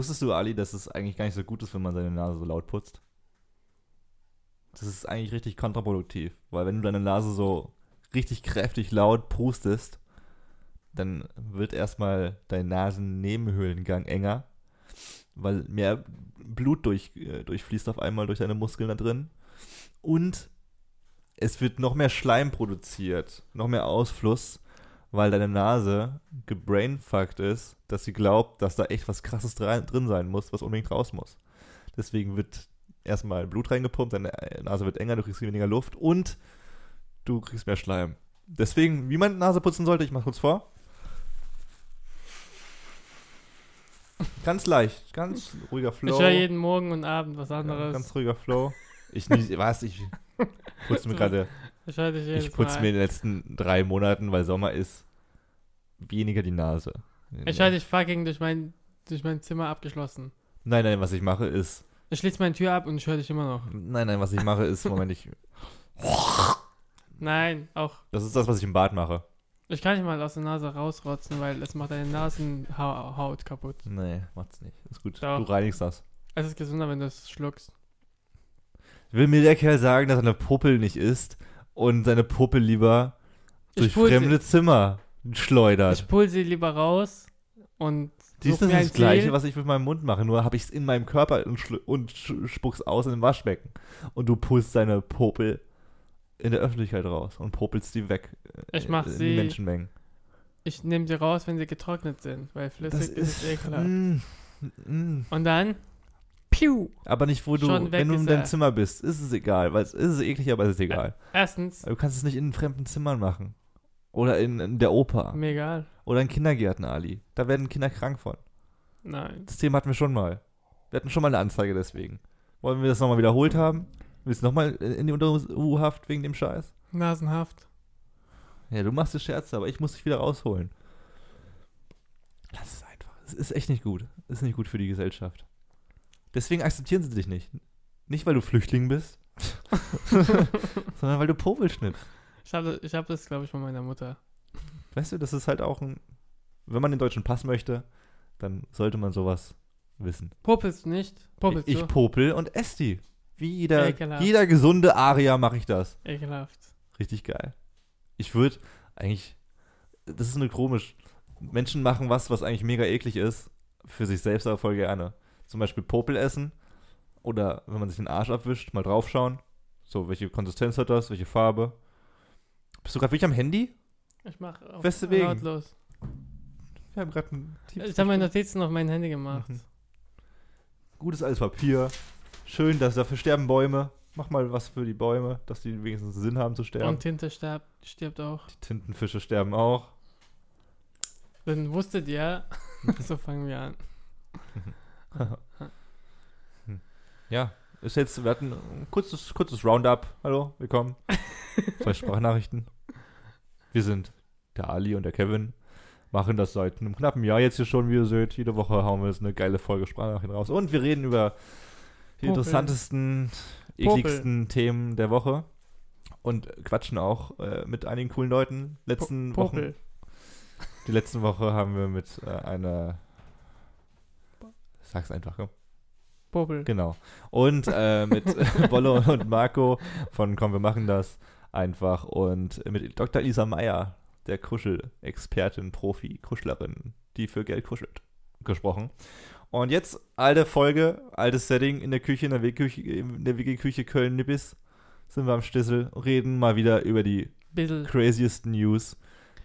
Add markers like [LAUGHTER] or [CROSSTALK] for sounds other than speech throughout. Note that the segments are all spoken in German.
Wusstest du, Ali, dass es eigentlich gar nicht so gut ist, wenn man seine Nase so laut putzt? Das ist eigentlich richtig kontraproduktiv, weil wenn du deine Nase so richtig kräftig laut prustest, dann wird erstmal dein Nasennebenhöhlengang enger, weil mehr Blut durch, äh, durchfließt auf einmal durch deine Muskeln da drin. Und es wird noch mehr Schleim produziert, noch mehr Ausfluss, weil deine Nase gebrainfuckt ist, dass sie glaubt, dass da echt was krasses drin sein muss, was unbedingt raus muss. Deswegen wird erstmal Blut reingepumpt, deine Nase wird enger, du kriegst weniger Luft und du kriegst mehr Schleim. Deswegen, wie man Nase putzen sollte, ich mach kurz vor. Ganz leicht, ganz ruhiger Flow. Ich höre jeden Morgen und Abend was anderes. Ja, ganz ruhiger Flow. Ich nicht, [LAUGHS] was, ich putze mir [LAUGHS] gerade. Ich, ich putze mir in den letzten drei Monaten, weil Sommer ist, weniger die Nase. Ich höre dich fucking durch mein, durch mein Zimmer abgeschlossen. Nein, nein, was ich mache ist. Ich schließe meine Tür ab und ich höre dich immer noch. Nein, nein, was ich mache ist, Moment, ich. [LAUGHS] Nein, auch. Das ist das, was ich im Bad mache. Ich kann nicht mal aus der Nase rausrotzen, weil es macht deine Nasenhaut kaputt. Nee, macht's nicht. Ist gut. Doch. Du reinigst das. Es ist gesünder, wenn du es schluckst. Will mir der Kerl sagen, dass er eine Puppel nicht isst und seine Puppel lieber durch pul sie- fremde Zimmer schleudert? Ich pull sie lieber raus und Siehst du, das ist das Gleiche, Ziel. was ich mit meinem Mund mache, nur habe ich es in meinem Körper und, und spuck's aus in dem Waschbecken. Und du pulst deine Popel in der Öffentlichkeit raus und popelst die weg. äh, Ich mach in sie- die Menschenmengen. Ich nehme sie raus, wenn sie getrocknet sind, weil flüssig ist, es ekelhaft. mm, mm. Und dann, piu. Aber nicht, wo du, Schon wenn du in deinem er. Zimmer bist, ist es egal, weil es ist eklig, aber es ist egal. Erstens, Du kannst es nicht in fremden Zimmern machen. Oder in, in der Oper. mir egal. Oder in Kindergärten, Ali. Da werden Kinder krank von. Nein. Das Thema hatten wir schon mal. Wir hatten schon mal eine Anzeige deswegen. Wollen wir das nochmal wiederholt haben? Willst du nochmal in die Untersuchhaft wegen dem Scheiß? Nasenhaft. Ja, du machst die Scherze, aber ich muss dich wieder rausholen. Lass es einfach. Es ist echt nicht gut. Es ist nicht gut für die Gesellschaft. Deswegen akzeptieren sie dich nicht. Nicht, weil du Flüchtling bist, [LAUGHS] sondern weil du Popel schnippst. Ich habe ich hab das, glaube ich, von meiner Mutter. Weißt du, das ist halt auch ein. Wenn man den deutschen Pass möchte, dann sollte man sowas wissen. Popelst nicht? Popelst ich du? popel und esse die. Wie jeder, Ekelhaft. jeder gesunde Aria mache ich das. Ekelhaft. Richtig geil. Ich würde eigentlich. Das ist nur komisch. Menschen machen was, was eigentlich mega eklig ist, für sich selbst aber voll gerne. Zum Beispiel Popel essen. Oder wenn man sich den Arsch abwischt, mal draufschauen. So, welche Konsistenz hat das? Welche Farbe? Bist du gerade wirklich am Handy? Ich mach auf Weswegen? lautlos. Wir haben gerade ein tiefes Ich habe meine. Notizen auf mein Handy gemacht. Mhm. Gutes altes Papier. Schön, dass dafür sterben Bäume. Mach mal was für die Bäume, dass die wenigstens Sinn haben zu sterben. Und Tinte stirbt, stirbt auch. die Tintenfische sterben auch. Dann wusstet ihr, [LAUGHS] so fangen wir an. [LAUGHS] [LAUGHS] Ja, ist jetzt, wir hatten ein kurzes, kurzes Roundup. Hallo, willkommen. [LAUGHS] Zwei Sprachnachrichten. Wir sind der Ali und der Kevin. Machen das seit einem knappen Jahr jetzt hier schon, wie ihr seht. Jede Woche hauen wir jetzt eine geile Folge Sprachnachrichten raus. Und wir reden über die Popel. interessantesten, Popel. ekligsten Themen der Woche. Und quatschen auch äh, mit einigen coolen Leuten. Letzten Po- Wochen, Popel. die letzten Woche haben wir mit äh, einer. Sag's einfach, komm. Popel. Genau. Und äh, mit [LAUGHS] [LAUGHS] Bollo und Marco von Komm, wir machen das einfach. Und mit Dr. Lisa Meyer, der Kuschelexpertin, Profi, Kuschlerin, die für Geld kuschelt, gesprochen. Und jetzt alte Folge, altes Setting in der Küche, in der WG-Küche, in der WG-Küche Köln-Nippes sind wir am Stissel, reden mal wieder über die Bissel. craziesten News,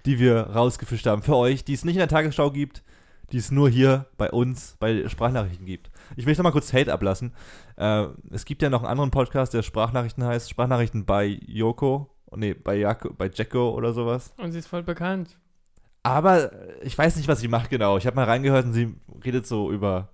die wir rausgefischt haben für euch, die es nicht in der Tagesschau gibt, die es nur hier bei uns bei Sprachnachrichten gibt. Ich möchte noch mal kurz Hate ablassen. Äh, es gibt ja noch einen anderen Podcast, der Sprachnachrichten heißt, Sprachnachrichten bei Yoko, nee, bei, Jako, bei Jacko oder sowas. Und sie ist voll bekannt. Aber ich weiß nicht, was sie macht genau. Ich habe mal reingehört und sie redet so über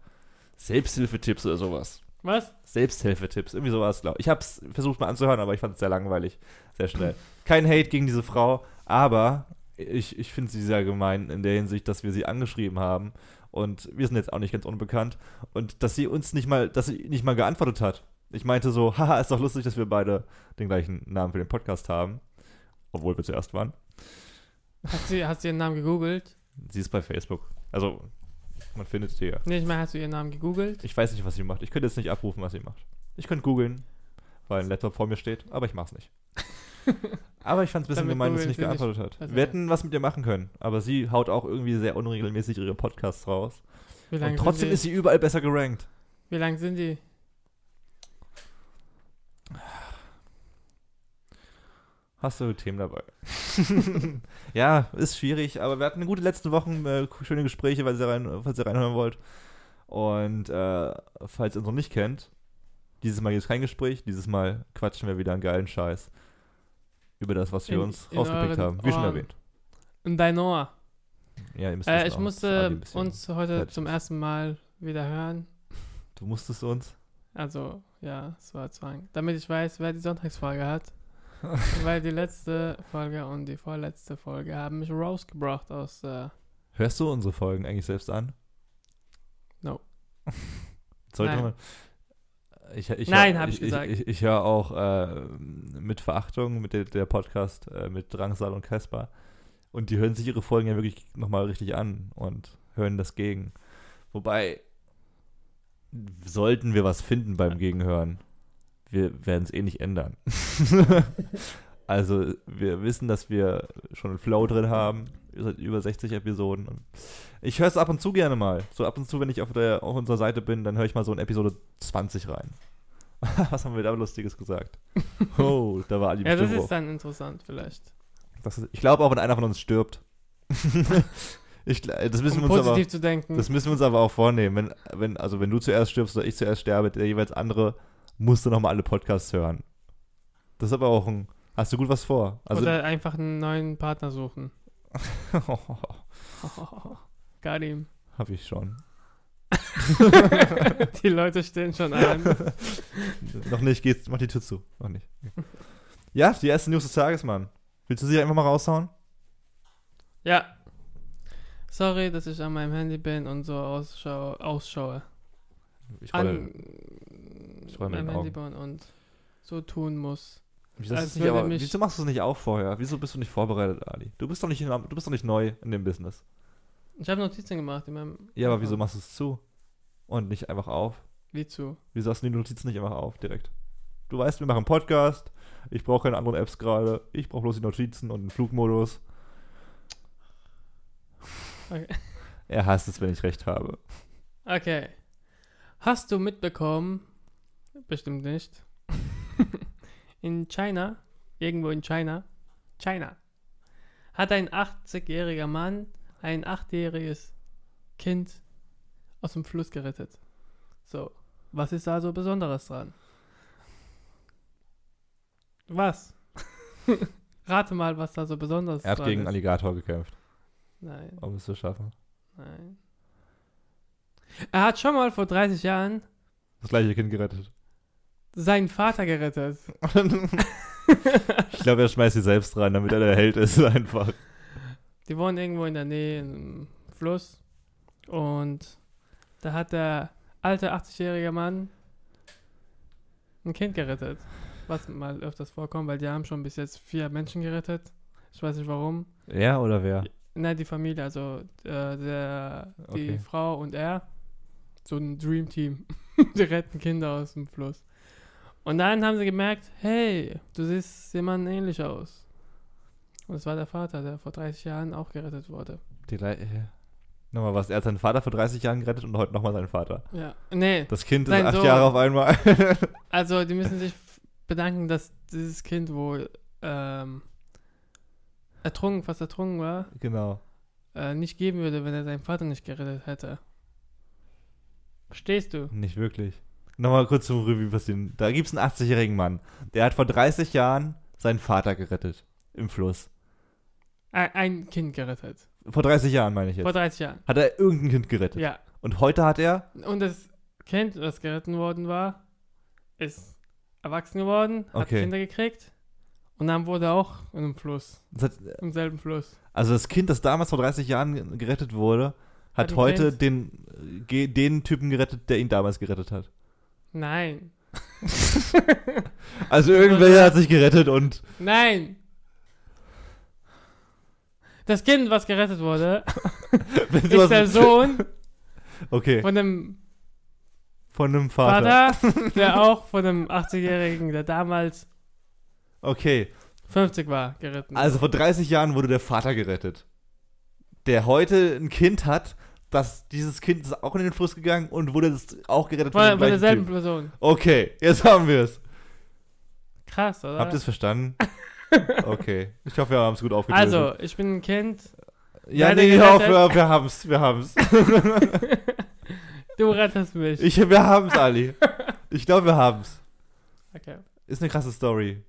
Selbsthilfetipps oder sowas. Was? Selbsthilfetipps, irgendwie sowas, glaube ich. Ich habe es versucht mal anzuhören, aber ich fand es sehr langweilig, sehr schnell. Kein Hate gegen diese Frau, aber ich, ich finde sie sehr gemein in der Hinsicht, dass wir sie angeschrieben haben und wir sind jetzt auch nicht ganz unbekannt und dass sie uns nicht mal, dass sie nicht mal geantwortet hat. Ich meinte so, [LAUGHS] haha, ist doch lustig, dass wir beide den gleichen Namen für den Podcast haben, obwohl wir zuerst waren. Hast du, hast du ihren Namen gegoogelt? Sie ist bei Facebook. Also, Man findet sie ja. Nee, ich meine, hast du ihren Namen gegoogelt? Ich weiß nicht, was sie macht. Ich könnte jetzt nicht abrufen, was sie macht. Ich könnte googeln, weil ein Laptop vor mir steht, aber ich mach's nicht. [LAUGHS] [LAUGHS] aber ich fand es ein bisschen Damit gemein, dass sie nicht geantwortet hat. also- Wir hätten was mit ihr machen können, aber sie haut auch irgendwie sehr unregelmäßig ihre Podcasts raus. Und trotzdem ist sie überall besser gerankt. Wie lang sind die? Hast du Themen dabei? [LAUGHS] ja, ist schwierig, aber wir hatten gute letzten Wochen, äh, schöne Gespräche, weil ihr rein, falls ihr reinhören wollt. Und äh, falls ihr uns noch nicht kennt, dieses Mal gibt es kein Gespräch, dieses Mal quatschen wir wieder einen geilen Scheiß über das, was wir In- uns in rausgepickt haben. Wie schon erwähnt. In dein Ohr. Ja, ihr müsst Äh, ich musste uns heute zum ersten Mal wieder hören. Du musstest uns. Also, ja, es war Zwang. Damit ich weiß, wer die Sonntagsfolge hat. [LAUGHS] Weil die letzte Folge und die vorletzte Folge haben mich rausgebracht aus äh, Hörst du unsere Folgen eigentlich selbst an? No. [LAUGHS] Sollte man. Ich, ich Nein, hör- hab ich gesagt. Ich, ich höre auch äh, mit Verachtung mit der, der Podcast äh, mit Drangsal und Casper. Und die hören sich ihre Folgen ja wirklich nochmal richtig an und hören das gegen. Wobei, sollten wir was finden beim Gegenhören, wir werden es eh nicht ändern. [LAUGHS] also, wir wissen, dass wir schon einen Flow drin haben, seit über 60 Episoden. Und ich höre es ab und zu gerne mal. So ab und zu, wenn ich auf, der, auf unserer Seite bin, dann höre ich mal so in Episode 20 rein. [LAUGHS] Was haben wir da Lustiges gesagt? [LAUGHS] Oh, da war Ali Ja, das ist dann interessant vielleicht. Ist, ich glaube auch, wenn einer von uns stirbt. [LAUGHS] ich, das, müssen Um wir uns aber, positiv zu denken. das müssen wir uns aber auch vornehmen. Wenn, wenn, also wenn du zuerst stirbst oder ich zuerst sterbe, der jeweils andere musste nochmal alle Podcasts hören. Das ist aber auch ein. Hast du gut was vor? Also, Oder einfach einen neuen Partner suchen. [LAUGHS] Got him. hab ich schon. [LAUGHS] die Leute stehen schon an. [LAUGHS] Noch nicht, geht's, mach die Tür zu. Noch nicht. Ja, die erste News des Tages, Mann. Willst du sie einfach mal raushauen? Ja. Sorry, dass ich an meinem Handy bin und so ausschau ausschaue. Ich An roll, ich roll mit meinem Handy bin und so tun muss. Wieso, als ist nicht, aber, wieso machst du es nicht auch vorher? Wieso bist du nicht vorbereitet, Ali? Du bist doch nicht, in, du bist doch nicht neu in dem Business. Ich habe Notizen gemacht in meinem. Ja, aber wieso machst du es zu? Und nicht einfach auf? Wie zu? Wieso hast du die Notizen nicht einfach auf direkt? Du weißt, wir machen einen Podcast. Ich brauche keine anderen Apps gerade. Ich brauche bloß die Notizen und den Flugmodus. Okay. [LAUGHS] Er hasst es, wenn ich recht habe. Okay. Hast du mitbekommen? Bestimmt nicht. [LAUGHS] in China, irgendwo in China, China, hat ein 80-jähriger Mann ein 8-jähriges Kind aus dem Fluss gerettet. So, was ist da so Besonderes dran? Was? [LAUGHS] Rate mal, was da so besonders Er hat gegen einen ist. Alligator gekämpft, Nein, um es zu schaffen. nein. Er hat schon mal vor 30 Jahren Das gleiche Kind gerettet. Seinen Vater gerettet. [LAUGHS] ich glaube, er schmeißt sie selbst rein, damit er der Held ist, einfach. Die wohnen irgendwo in der Nähe im Fluss. Und da hat der alte 80-jährige Mann ein Kind gerettet. Was mal öfters vorkommt, weil die haben schon bis jetzt vier Menschen gerettet. Ich weiß nicht warum. Er oder wer? Nein, die Familie, also äh, der, die Okay. Frau und er. So ein Dream Team. [LAUGHS] die retten Kinder aus dem Fluss. Und dann haben sie gemerkt, hey, du siehst jemandem ähnlich aus. Und es war der Vater, der vor 30 Jahren auch gerettet wurde. Die Lei- äh, Nochmal was. Er hat seinen Vater vor 30 Jahren gerettet und heute nochmal seinen Vater. Ja. Nee, Das Kind ist acht Sohn. Jahre auf einmal. [LAUGHS] also die müssen sich bedanken, dass dieses Kind wohl ähm, ertrunken, fast ertrunken war, genau. äh, nicht geben würde, wenn er seinen Vater nicht gerettet hätte. Verstehst du? Nicht wirklich. Nochmal kurz zum Revue passieren. Da gibt es einen 80-jährigen Mann. Der hat vor 30 Jahren seinen Vater gerettet. Im Fluss. Ein, ein Kind gerettet. Vor 30 Jahren meine ich jetzt. Vor 30 Jahren. Hat er irgendein Kind gerettet. Ja. Und heute hat er. Und das Kind, das gerettet worden war, ist erwachsen geworden, hat Okay. Kinder gekriegt. Und dann wurde er auch in einem Fluss, hat, im selben Fluss. also das Kind, das damals vor 30 Jahren gerettet wurde, hat Hat heute Kind. den, äh, den Typen gerettet, der ihn damals gerettet hat. Nein. [LAUGHS] Also irgendwer hat sich gerettet und. Nein! Das Kind, was gerettet wurde, [LAUGHS] ist der Sohn Okay, Von dem von einem Vater. Vater, [LAUGHS] der auch von einem 80-Jährigen, der damals Okay, 50 war, geritten. also vor 30 Jahren wurde der Vater gerettet. Der heute ein Kind hat, das dieses Kind ist auch in den Fluss gegangen und wurde das auch gerettet von, von gleichen derselben Typ. Person. Okay, jetzt haben wir es. Krass, oder? Habt ihr es verstanden? [LAUGHS] Okay. Ich hoffe, wir haben es gut aufgedröselt. also, ich bin ein Kind, ja, nee, hör auf, gerettet. hör auf, wir haben's, wir haben's. [LAUGHS] du rettest mich. Ich, wir haben's, Ali. [LAUGHS] Ich glaube, wir haben's. okay. Ist eine krasse Story.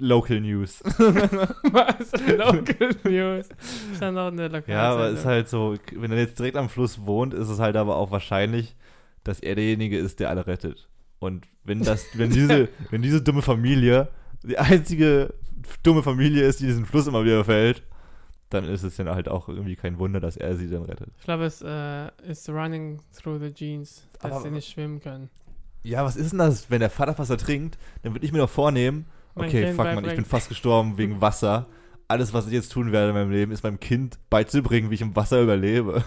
Local News. [LAUGHS] Was? Local News. Ist dann noch eine Lokal Ja, aber ist halt so, wenn er jetzt direkt am Fluss wohnt, ist es halt aber auch wahrscheinlich, dass er derjenige ist, der alle rettet. Und wenn das, [LAUGHS] wenn diese, wenn diese dumme Familie die einzige dumme Familie ist, die diesen Fluss immer wieder fällt, dann ist es dann halt auch irgendwie kein Wunder, dass er sie dann rettet. Ich glaube, es äh, ist running through the jeans, dass Aber- sie nicht schwimmen können. Ja, was ist denn das, wenn der Vater fast ertrinkt, dann würde ich mir doch vornehmen, Mein okay, Kind fuck man, ich bin fast gestorben wegen [LAUGHS] Wasser. Alles, was ich jetzt tun werde in meinem Leben, ist meinem Kind beizubringen, wie ich im Wasser überlebe.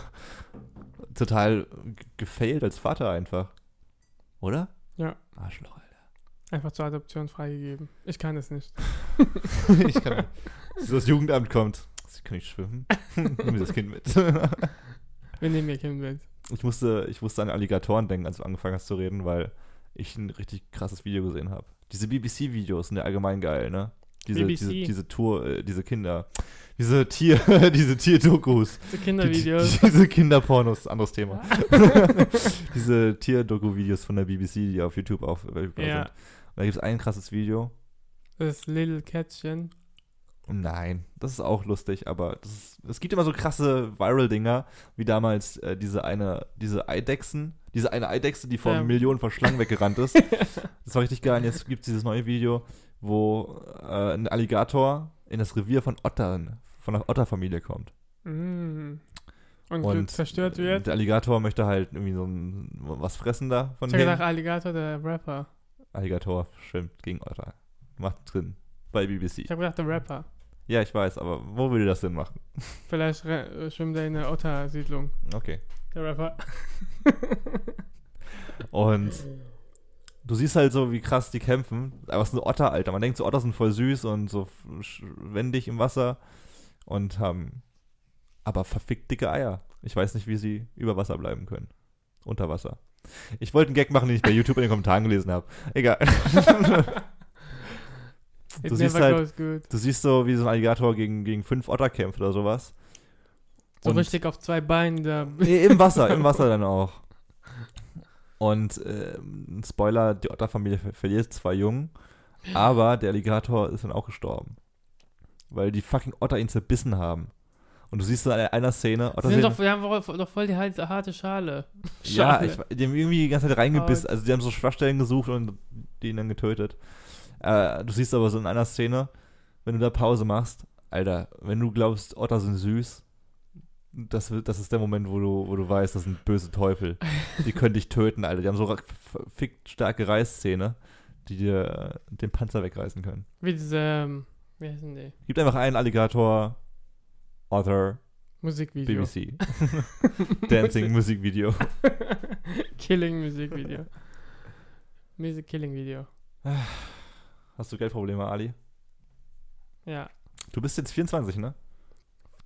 Total gefailt als Vater einfach. Oder? Ja. Arschloch, Einfach zur Adoption freigegeben. Ich kann es nicht. Alter. [LAUGHS] ich kann, bis [LAUGHS] das Jugendamt kommt. Sie kann nicht schwimmen. Nimm das Kind mit. Wir nehmen ihr Kind mit. Ich musste, ich musste an Alligatoren denken, als du angefangen hast zu reden, weil ich ein richtig krasses Video gesehen habe. Diese BBC-Videos sind ja allgemein geil, ne? Diese, BBC. diese, diese Tour, äh, diese Kinder, diese Tier, [LAUGHS] diese Tierdokus, Die die, Kindervideos. diese Kinderpornos, anderes Thema. [LAUGHS] diese Tier-Doku-Videos von der BBC, die auf YouTube auf äh, Ja. sind. Und da gibt es ein krasses Video. Das Little Kätzchen. Nein, das ist auch lustig, aber das ist, es gibt immer so krasse Viral-Dinger, wie damals äh, diese eine, diese Eidechsen, diese eine Eidechse, die vor Ja. Millionen von Schlangen weggerannt ist. [LAUGHS] Das war richtig geil. Und jetzt gibt es dieses neue Video, wo äh, ein Alligator in das Revier von Ottern, von der Otterfamilie kommt. Mm. Und, Und zerstört wird. Der Alligator möchte halt irgendwie so ein, was fressen da von Ich hab denen. gedacht, Alligator, der Rapper. Alligator schwimmt gegen Otter. Macht drin. Bei BBC. Ich habe gedacht, der Rapper. Ja, ich weiß, aber wo würde das denn machen? Vielleicht re- schwimmt er in der Otter-Siedlung. Okay. Der Rapper. [LAUGHS] Und du siehst halt so, wie krass die kämpfen. Aber es sind Otter, Alter. Man denkt so, Otter sind voll süß und so wendig im Wasser und haben aber verfickt dicke Eier. Ich weiß nicht, wie sie über Wasser bleiben können. Unter Wasser. Ich wollte einen Gag machen, den ich bei YouTube in den Kommentaren gelesen habe. Egal. [LAUGHS] [LAUGHS] Du siehst halt-. Du siehst so, wie so ein Alligator gegen, gegen fünf Otter kämpft oder sowas. So Und- richtig auf zwei Beinen da. Nee, im Wasser, im [LAUGHS] Wasser dann auch. Und ähm, Spoiler, die Otterfamilie ver verliert zwei Jungen, aber der Alligator ist dann auch gestorben. Weil die fucking Otter ihn zerbissen haben. Und du siehst so in einer Szene, Otter sind doch, die haben doch, voll die harte Schale. [LAUGHS] ja, Schale. ich, die haben irgendwie die ganze Zeit reingebissen, also die haben so Schwachstellen gesucht und die ihn dann getötet. Äh, du siehst aber so in einer Szene, wenn du da Pause machst, Alter, wenn du glaubst, Otter sind süß, das, das ist der Moment, wo du, wo du weißt, das sind böse Teufel. Die können dich töten, Alter. Die haben so verfickt starke Reißzähne, die dir äh, den Panzer wegreißen können. Wie diese, ähm, wie heißen die? Gibt einfach einen Alligator, Otter, Musikvideo. BBC. [LAUGHS] Dancing Musikvideo. [LAUGHS] Killing Musikvideo. Music Killing Video. [SIGHS] Hast du Geldprobleme, Ali? Ja. Du bist jetzt 24, ne?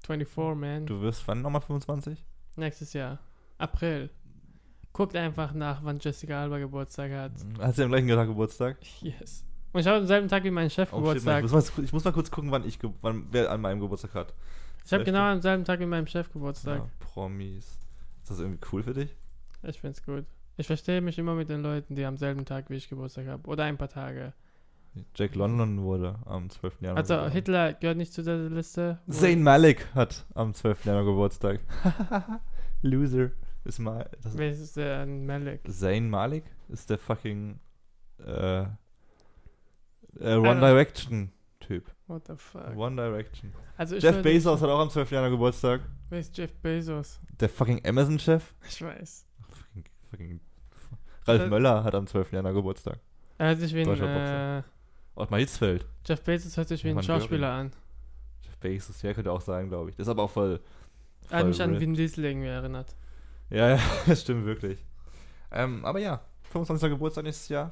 24, man. Du wirst wann nochmal 25? Nächstes Jahr. April. Guckt einfach nach, wann Jessica Alba Geburtstag hat. Hast du am gleichen Tag Geburtstag? Yes. Und ich habe am selben Tag wie mein Chef Oh, Geburtstag. ich, muss mal, ich muss mal kurz gucken, wann ich wann, wer an meinem Geburtstag hat. ich habe genau am selben Tag wie meinem Chef Geburtstag. Ja, Promis. Ist das irgendwie cool für dich? Ich find's gut. Ich verstehe mich immer mit den Leuten, die am selben Tag wie ich Geburtstag haben. Oder ein paar Tage. Jack London wurde am 12. Januar. Also geboren. Hitler gehört nicht zu der Liste. Zayn Malik hat am 12. Januar Geburtstag. [LAUGHS] Loser. Ist mal. Das Wer ist der Malik? Zayn Malik ist der fucking äh, äh, One Ah. Direction Typ. What the fuck? One Direction. Also ich Jeff Bezos hat auch am 12. Januar Geburtstag. Wer ist Jeff Bezos? Der fucking Amazon-Chef. Ich weiß. Fucking, fucking Ralf Möller hat am 12. Januar Geburtstag. Er hört sich wie ein, Deutscher äh, Boxer. Ottmar Hitzfeld. Jeff Bezos hört sich wie ein Schauspieler an. Jeff Bezos, ja, könnte auch sein, glaube ich. Das ist aber auch voll. Er hat voll mich an. Vin Diesel irgendwie erinnert. Ja, ja, [LAUGHS] das stimmt wirklich. Ähm, aber ja, 25. Geburtstag nächstes Jahr.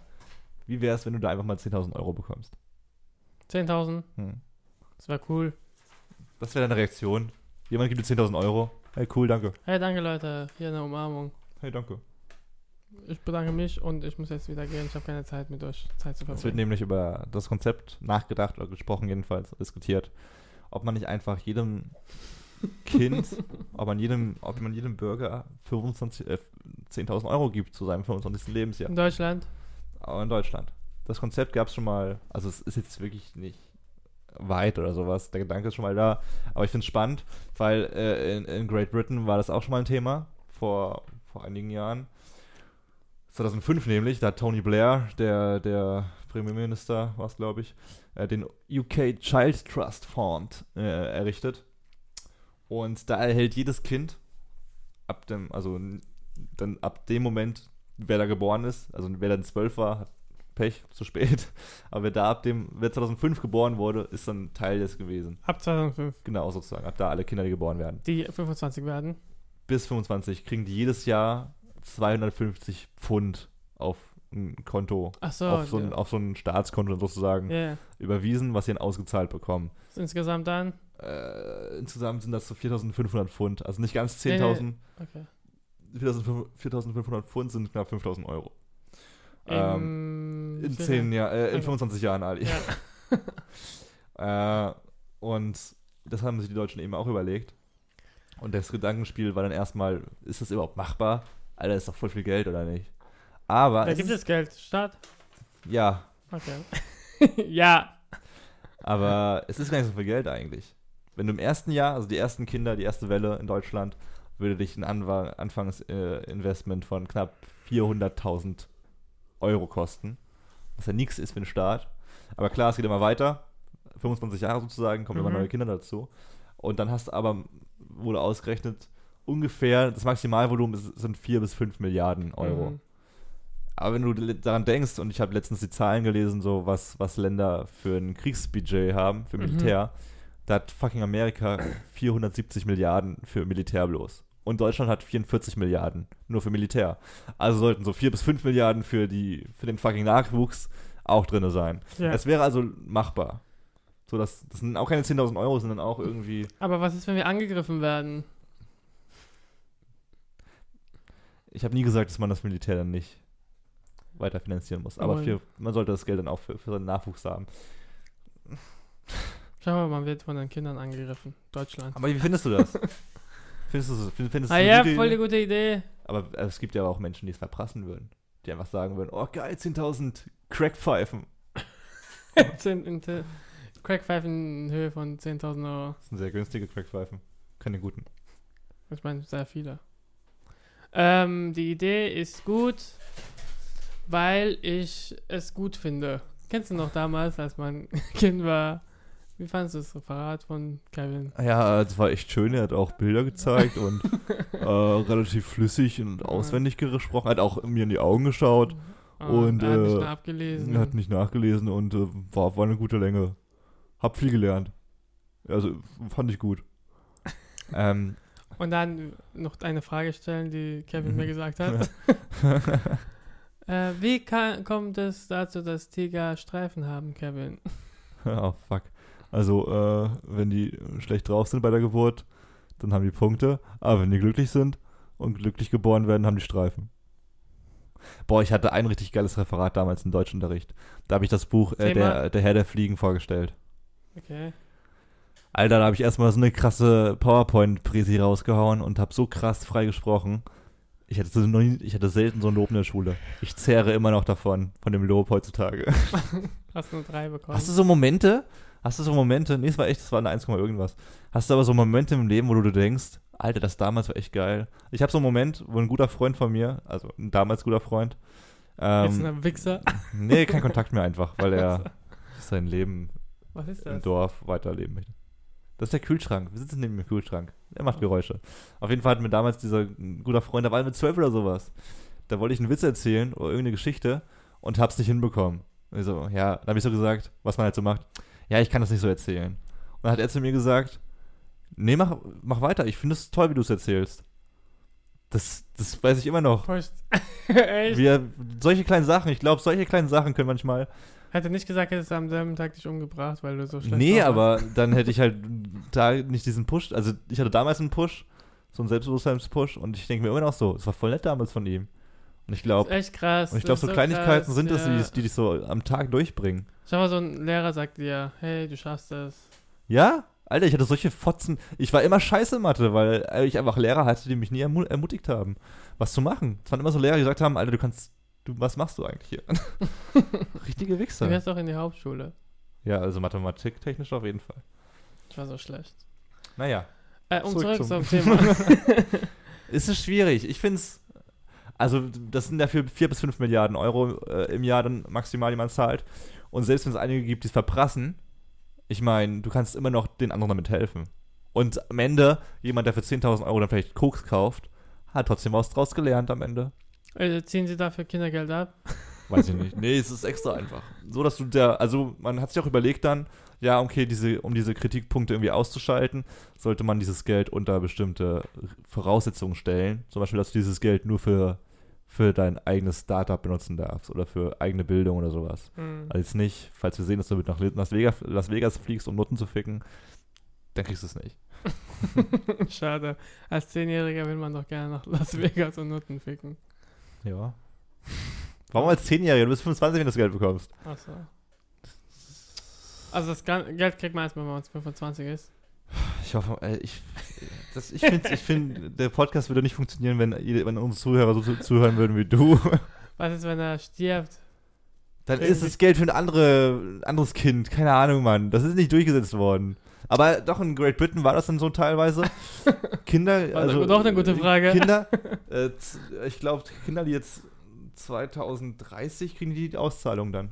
Wie wäre es, wenn du da einfach mal 10.000 Euro bekommst? 10.000, Hm. das wäre cool. Was wäre deine Reaktion? Jemand gibt dir 10.000 Euro. Hey, cool, danke. Hey, danke Leute, hier eine Umarmung. Hey, danke. Ich bedanke mich und ich muss jetzt wieder gehen. Ich habe keine Zeit mit euch Zeit zu Es wird verbringen. nämlich über das Konzept nachgedacht oder gesprochen, jedenfalls diskutiert, ob man nicht einfach jedem Kind, [LAUGHS] ob man jedem, ob man jedem Bürger 25, äh, 10.000 Euro gibt zu seinem 25. Lebensjahr. In Deutschland? Aber in Deutschland. Das Konzept gab es schon mal, also es ist jetzt wirklich nicht weit oder sowas. Der Gedanke ist schon mal da. Aber ich finde es spannend, weil äh, in, in Great Britain war das auch schon mal ein Thema vor, vor einigen Jahren. 2005 nämlich, da hat Tony Blair, der, der Premierminister war es, glaube ich, äh, den UK Child Trust Fund äh, errichtet. Und da erhält jedes Kind ab dem, also dann ab dem Moment, wer da geboren ist, also wer dann zwölf war, hat Pech, zu spät. [LAUGHS] Aber wer da ab dem, wer 2005 geboren wurde, ist dann Teil des gewesen. Ab 2005. Genau, sozusagen. Ab da alle Kinder, die geboren werden. Die 25 werden. Bis 25 kriegen die jedes Jahr 250 Pfund auf ein Konto, so. auf, so ein, ja. auf so ein Staatskonto sozusagen Ja. überwiesen, was sie dann ausgezahlt bekommen. Insgesamt dann? Äh, insgesamt sind das so 4.500 Pfund. Also nicht ganz Nee, 10.000. nee. Okay. 4.500 4.500 Pfund sind knapp 5.000 Euro. Ähm, in 10 Jahren, äh, in Okay. 25 Jahren, Ali. Ja. [LAUGHS] äh, und das haben sich die Deutschen eben auch überlegt. Und das Gedankenspiel war dann erstmal, ist das überhaupt machbar? Alter, ist doch voll viel Geld, oder nicht? Aber Da es gibt es Geld. Staat? ja, Okay. [LAUGHS] ja. aber es ist gar nicht so viel Geld eigentlich. Wenn du im ersten Jahr, also die ersten Kinder, die erste Welle in Deutschland, würde dich ein Anwa Anfangsinvestment äh, von knapp 400.000 Euro kosten. Was ja nichts ist für den Staat. Aber klar, es geht immer weiter. 25 Jahre sozusagen, kommen immer Mhm. neue Kinder dazu. Und dann hast du aber, wurde ausgerechnet, ungefähr, das Maximalvolumen ist, sind 4 bis 5 Milliarden Euro. Mhm. Aber wenn du daran denkst, und ich habe letztens die Zahlen gelesen, so was, was Länder für ein Kriegsbudget haben, für Mhm. Militär, da hat fucking Amerika 470 Milliarden für Militär bloß. Und Deutschland hat 44 Milliarden nur für Militär. Also sollten so 4 bis 5 Milliarden für, die, für den fucking Nachwuchs auch drin sein. Ja. Es wäre also machbar. So, das, das sind auch keine 10.000 Euro, sondern auch irgendwie. Aber was ist, wenn wir angegriffen werden? Ich habe nie gesagt, dass man das Militär dann nicht weiter finanzieren muss. Aber für, man sollte das Geld dann auch für, für seinen Nachwuchs haben. Schau mal, man wird von den Kindern angegriffen. Deutschland. Aber wie findest du das? [LAUGHS] findest du find- findest du Ah eine ja, voll die gute Idee. Aber es gibt ja auch Menschen, die es verprassen würden. Die einfach sagen würden, oh geil, 10.000 Crackpfeifen. [LAUGHS] Zehn- in Te- Crackpfeifen in Höhe von 10.000 Euro. Das sind sehr günstige Crackpfeifen. Keine guten. Ich meine, sehr viele. Ähm, die Idee ist gut, weil ich es gut finde. Kennst du noch damals, als man [LAUGHS] Kind war? Wie fandest du das Referat von Kevin? Ja, das war echt schön. Er hat auch Bilder gezeigt und [LAUGHS] äh, relativ flüssig und auswendig gesprochen. Hat auch mir in die Augen geschaut. Und, er hat nicht äh, mehr abgelesen. Er hat nicht nachgelesen und äh, war, war eine gute Länge. Hab viel gelernt. Also fand ich gut. [LAUGHS] ähm, Und dann noch eine Frage stellen, die Kevin mir Mhm. gesagt hat. [LAUGHS] äh, wie kann, kommt es dazu, dass Tiger Streifen haben, Kevin? [LAUGHS] oh, fuck. Also, äh, wenn die schlecht drauf sind bei der Geburt, dann haben die Punkte. Aber wenn die glücklich sind und glücklich geboren werden, haben die Streifen. Boah, ich hatte ein richtig geiles Referat damals im Deutschunterricht. Da habe ich das Buch äh, der, der Herr der Fliegen vorgestellt. Okay. Alter, da habe ich erstmal so eine krasse PowerPoint-Präsi rausgehauen und habe so krass frei gesprochen. Ich hatte, so nie, ich hatte selten so ein Lob in der Schule. Ich zehre immer noch davon, von dem Lob heutzutage. [LAUGHS] Hast nur drei bekommen. Hast du so Momente? Hast du so Momente? Nee, es war echt, es war eine 1, irgendwas. Hast du aber so Momente im Leben, wo du denkst, Alter, das damals war echt geil. Ich habe so einen Moment, wo ein guter Freund von mir, also ein damals guter Freund, Jetzt ähm, ein Wichser. nee, kein Kontakt mehr einfach, weil er [LAUGHS] sein Leben im das? Dorf weiterleben möchte. Das ist der Kühlschrank. Wir sitzen neben dem Kühlschrank. Er macht Geräusche. Auf jeden Fall hat mir damals dieser ein guter Freund, da war er mit zwölf oder sowas. Da wollte ich einen Witz erzählen oder irgendeine Geschichte und hab's nicht hinbekommen. Und ich so, ja, dann habe ich so gesagt, was man halt so macht. Ja, ich kann das nicht so erzählen. Und dann hat er zu mir gesagt, nee, mach, mach weiter. Ich finde es toll, wie du es erzählst. Das, das weiß ich immer noch. Echt? [LAUGHS] Wir, solche kleinen Sachen, ich glaube, solche kleinen Sachen können manchmal. Hätte nicht gesagt, hättest du am selben Tag dich umgebracht, weil du so schlecht Nee, aber dann hätte ich halt da nicht diesen Push. Also, ich hatte damals einen Push, so einen Selbstbewusstseinspush, und ich denke mir immer noch so, es war voll nett damals von ihm. Und ich glaube, echt krass. und ich glaube, so ist Kleinigkeiten krass, sind es, ja. die, die dich so am Tag durchbringen. Schau mal, so ein Lehrer sagt dir, hey, du schaffst das. Ja? Alter, ich hatte solche Fotzen. Ich war immer scheiße in Mathe, weil ich einfach Lehrer hatte, die mich nie ermu ermutigt haben, was zu machen. Es waren immer so Lehrer, die gesagt haben, Alter, du kannst, du, was machst du eigentlich hier? [LAUGHS] Richtige Du Wichser. gehst auch in die Hauptschule. Ja, also Mathematik technisch auf jeden Fall. Ich war so schlecht. Naja. Äh, um Zurück zurück, zum- zum [LAUGHS] Thema. Es ist schwierig. Ich finde es. Also, das sind dafür 4 bis 5 Milliarden Euro äh, im Jahr dann maximal, die man zahlt. Und selbst wenn es einige gibt, die es verprassen, ich meine, du kannst immer noch den anderen damit helfen. Und am Ende, jemand, der für 10.000 Euro dann vielleicht Koks kauft, hat trotzdem was draus gelernt am Ende. Also ziehen sie dafür Kindergeld ab? [LAUGHS] Weiß ich nicht. Nee, es ist extra einfach. So, dass du der, also man hat sich auch überlegt dann, ja, okay, diese, um diese Kritikpunkte irgendwie auszuschalten, sollte man dieses Geld unter bestimmte Voraussetzungen stellen. Zum Beispiel, dass du dieses Geld nur für, für dein eigenes Startup benutzen darfst oder für eigene Bildung oder sowas. Hm. Als nicht, falls wir sehen, dass du mit nach Las Vegas, Las Vegas fliegst, um Nutten zu ficken, dann kriegst du es nicht. [LAUGHS] Schade. Als Zehnjähriger will man doch gerne nach Las Vegas und Nutten ficken. Ja. Warum als 10-Jähriger? Du bist 25, wenn du das Geld bekommst. Achso. Also das Geld kriegt man erst, wenn man 25 ist. Ich hoffe, äh, ich, das, ich finde, ich find, der Podcast würde nicht funktionieren, wenn, wenn unsere Zuhörer so zu, zuhören würden wie du. Was ist, wenn er stirbt? Dann ist das Geld für ein andere, anderes Kind. Keine Ahnung, Mann. Das ist nicht durchgesetzt worden. Aber doch in Great Britain war das dann so teilweise. [LAUGHS] Kinder, War also. doch eine gute äh, Frage. Kinder, [LAUGHS] äh, ich glaube, Kinder, die jetzt 2030 kriegen die die Auszahlung dann.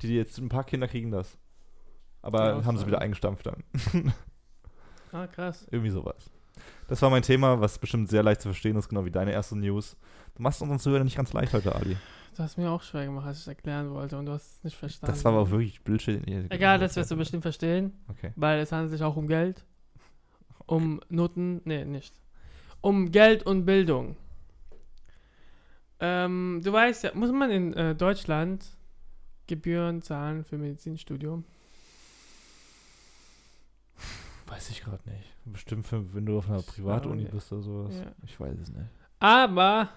Die, die jetzt, ein paar Kinder kriegen das. Aber Die haben sie wieder eingestampft dann. Ah, krass. Irgendwie sowas. Das war mein Thema, was bestimmt sehr leicht zu verstehen ist, genau wie deine erste News. Du machst unseren Zuhörern nicht ganz leicht heute, Ali. Du hast mir auch schwer gemacht, als ich erklären wollte und du hast es nicht verstanden. Das war aber auch wirklich Bullshit. Egal, das wirst du bestimmt verstehen, Okay. weil es handelt sich auch um Geld. Um Noten, nee, nicht. Um Geld und Bildung. Ähm, du weißt ja, muss man in äh, Deutschland Gebühren zahlen für Medizinstudium? Weiß ich gerade nicht. Bestimmt, für, wenn du auf einer Privatuni bist oder sowas. ja. Ich weiß es nicht. Aber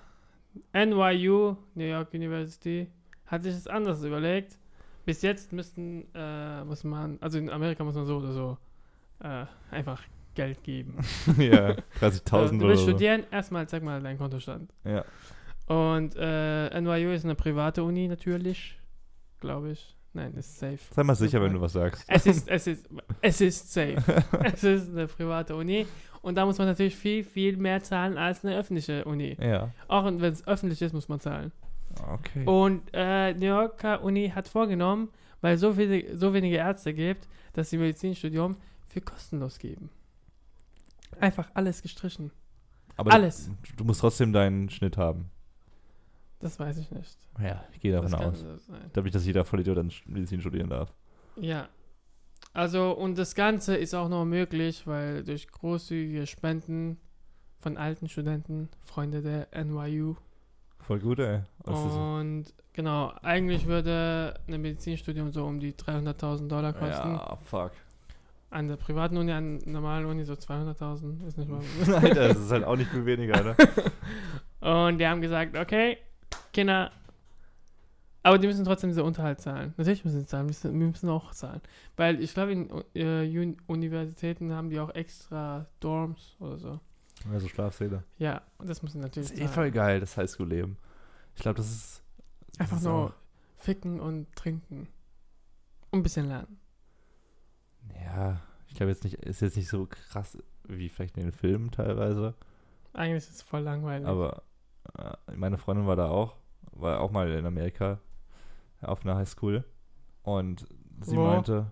NYU, New York University, hat sich das anders überlegt. Bis jetzt müssten, äh, muss man, also in Amerika muss man so oder so äh, einfach Geld geben. [LAUGHS] ja, 30.000 du oder willst so. studieren, erstmal zeig mal deinen Kontostand. Ja. Und äh, NYU ist eine private Uni natürlich, glaube ich. Nein, ist safe. Sei mal sicher, wenn du was sagst. Es ist, [LAUGHS] es ist, es ist safe. [LAUGHS] es ist eine private Uni. Und da muss man natürlich viel, viel mehr zahlen als eine öffentliche Uni. Ja. Auch wenn es öffentlich ist, muss man zahlen. Okay. Und äh, New Yorker Uni hat vorgenommen, weil so, viele, so wenige Ärzte gibt, dass sie Medizinstudium für kostenlos geben. Einfach alles gestrichen. Aber alles. Du, du musst trotzdem deinen Schnitt haben. Das weiß ich nicht. Ja, ich gehe davon das aus. Dadurch, dass jeder Vollidiot dann Medizin studieren darf. Ja. Also, und das Ganze ist auch nur möglich, weil durch großzügige Spenden von alten Studenten, Freunde der NYU. Voll gut, ey. Und genau, eigentlich würde ein Medizinstudium so um die 300.000 Dollar kosten. ja, fuck. An der privaten Uni, an der normalen Uni so 200.000, ist nicht mal. Alter, [LAUGHS] das ist halt auch nicht viel weniger, ne? [LAUGHS] Und die haben gesagt, okay, Kinder, aber die müssen trotzdem diese Unterhalt zahlen. Natürlich müssen sie zahlen, wir müssen, wir müssen auch zahlen. Weil ich glaube, in äh, Uni- Universitäten haben die auch extra Dorms oder so. Ja, so Schlafsäle. Ja, und das müssen natürlich Das ist eh voll geil, das Highschool-Leben. Ich glaube, das ist. das Einfach ist nur auch- ficken und trinken. Und ein bisschen lernen. Ja, ich glaube jetzt nicht, ist jetzt nicht so krass wie vielleicht in den Filmen teilweise. Eigentlich ist es voll langweilig. Aber äh, meine Freundin war da auch, war auch mal in Amerika auf einer Highschool. Und sie Wo? meinte,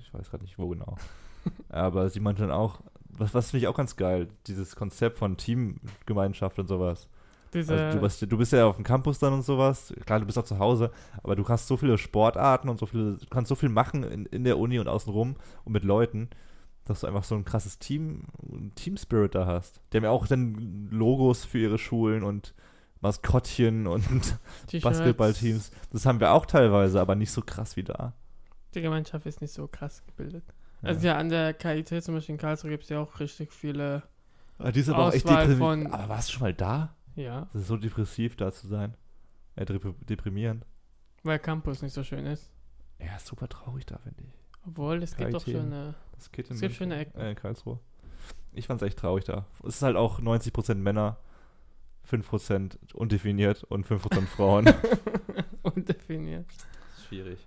ich weiß gerade nicht wo genau, [LAUGHS] aber sie meinte dann auch, was, was finde ich auch ganz geil, dieses Konzept von Teamgemeinschaft und sowas. Also du, bist, du bist ja auf dem Campus dann und sowas. Klar, du bist auch zu Hause, aber du hast so viele Sportarten und so viele, du kannst so viel machen in, in der Uni und außenrum und mit Leuten. dass du einfach so ein krasses Team, Team-Spirit da hast. Die haben ja auch dann Logos für ihre Schulen und Maskottchen und. [LAUGHS] Basketballteams. Das haben wir auch teilweise, aber nicht so krass wie da. Die Gemeinschaft ist nicht so krass gebildet. Ja. Also ja, an der KIT zum Beispiel in Karlsruhe gibt es ja auch richtig viele, Aber die ist aber auch echt deprimierend. von- Aber warst du schon mal da? ja, Das ist so depressiv, da zu sein. Ja, depri- deprimierend. weil Campus nicht so schön ist. Ja, ist super traurig da, finde ich. Obwohl, es gibt doch schöne. Es gibt schöne Ecken. Äh, in Karlsruhe. Ich fand's echt traurig da. Es ist halt auch 90% Männer, 5% undefiniert und 5% [LAUGHS] Frauen. [LAUGHS] Undefiniert. Schwierig.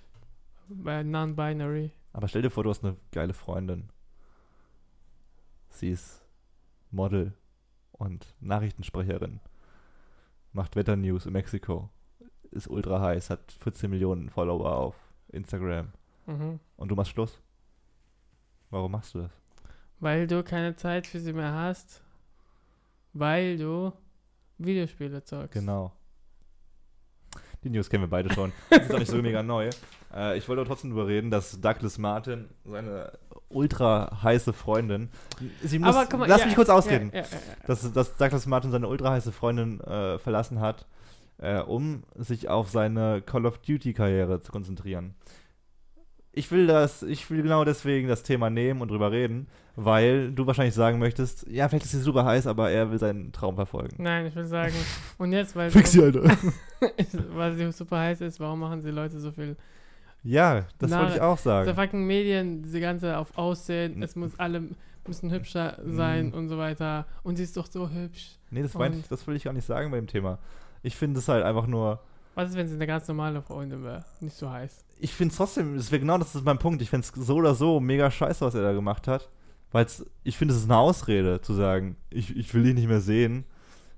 Bei Non-Binary. Aber stell dir vor, du hast eine geile Freundin. Sie ist Model und Nachrichtensprecherin. Macht Wetternews in Mexiko. Ist ultra heiß, hat 14 Millionen Follower auf Instagram. Mhm. Und du machst Schluss. Warum machst du das? Weil du keine Zeit für sie mehr hast. Weil du Videospiele zockst. Genau. Die News kennen wir beide schon. [LAUGHS] Das ist auch nicht so mega neu. Äh, ich wollte aber trotzdem darüber reden, dass Douglas Martin, seine ultra heiße Freundin, sie muss, Aber mal, lass ja, mich kurz ausreden, Ja, ja, dass, dass Douglas Martin seine ultra heiße Freundin äh, verlassen hat, äh, um sich auf seine Call of Duty Karriere zu konzentrieren. Ich will das, ich will genau deswegen das Thema nehmen und drüber reden, weil du wahrscheinlich sagen möchtest, ja, vielleicht ist sie super heiß, aber er will seinen Traum verfolgen. Nein, ich will sagen, [LAUGHS] und jetzt, weil, Fix sie, Alter. [LAUGHS] weil sie super heiß ist, warum machen die Leute so viel? Ja, das Na, wollte ich auch Die sagen. fucking Medien, diese ganze auf Aussehen, es muss alle müssen hübscher sein und so weiter. Und sie ist doch so hübsch. Nee, das, ich, das will ich gar nicht sagen bei dem Thema. Ich finde es halt einfach nur, Was ist, wenn sie eine ganz normale Freundin wäre? Nicht so heiß. ich finde es trotzdem, das genau das ist mein Punkt. Ich finde es so oder so mega scheiße, was er da gemacht hat. Weil ich finde, es ist eine Ausrede zu sagen, ich, ich will dich nicht mehr sehen,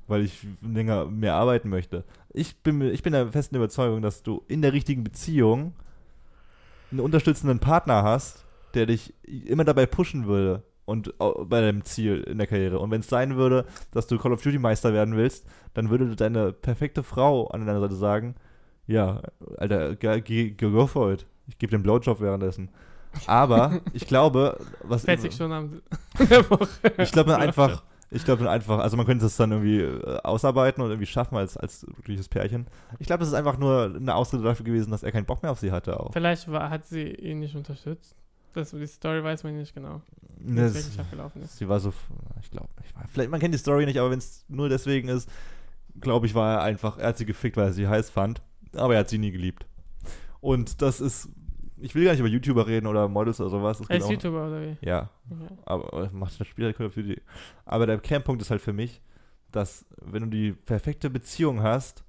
weil ich länger mehr arbeiten möchte. Ich bin, ich bin der festen Überzeugung, dass du in der richtigen Beziehung einen unterstützenden Partner hast, der dich immer dabei pushen würde und bei deinem Ziel in der Karriere. Und wenn es sein würde, dass du Call of Duty Meister werden willst, dann würde deine perfekte Frau an deiner Seite sagen, ja, Alter, geh, geh, go for it. Ich gebe dir einen Blowjob währenddessen. Aber ich glaube, was 40 Stunden am [LAUGHS] der Woche. ich glaube [LAUGHS] einfach, ich glaube einfach, also man könnte es dann irgendwie äh, ausarbeiten und irgendwie schaffen als, als glückliches Pärchen. Ich glaube, es ist einfach nur eine Ausrede dafür gewesen, dass er keinen Bock mehr auf sie hatte auch. Vielleicht war, hat sie ihn nicht unterstützt. Das, die Story weiß man nicht genau, wie Das, es wirklich abgelaufen ist. sie war so, ich glaube, vielleicht, man kennt die Story nicht, aber wenn es nur deswegen ist, glaube ich, war er einfach, er hat sie gefickt, weil er sie heiß fand, aber er hat sie nie geliebt. Und das ist, ich will gar nicht über YouTuber reden oder Models oder sowas. Das Er auch- YouTuber oder wie? Ja, Okay. aber äh, macht das Spiel halt Call of Duty. Aber der Kernpunkt ist halt für mich, dass wenn du die perfekte Beziehung hast,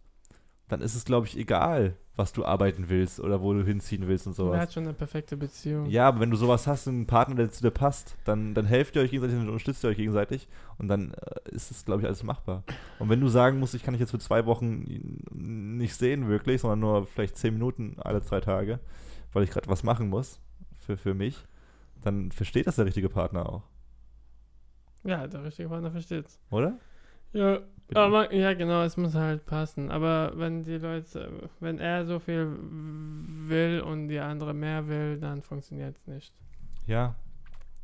dann ist es, glaube ich, egal, was du arbeiten willst oder wo du hinziehen willst und Er sowas. hat schon eine perfekte Beziehung. Ja, aber wenn du sowas hast, einen Partner, der zu dir passt, dann, dann helft ihr euch gegenseitig und unterstützt ihr euch gegenseitig und dann äh, ist es, glaube ich, alles machbar. Und wenn du sagen musst, ich kann dich jetzt für zwei Wochen nicht sehen wirklich, sondern nur vielleicht zehn Minuten alle drei Tage, weil ich gerade was machen muss für, für mich, dann versteht das der richtige Partner auch, Ja, der richtige Partner versteht's. oder? Ja. Aber ja, genau, es muss halt passen. Aber wenn die Leute, wenn er so viel will und die andere mehr will, dann funktioniert es nicht. Ja,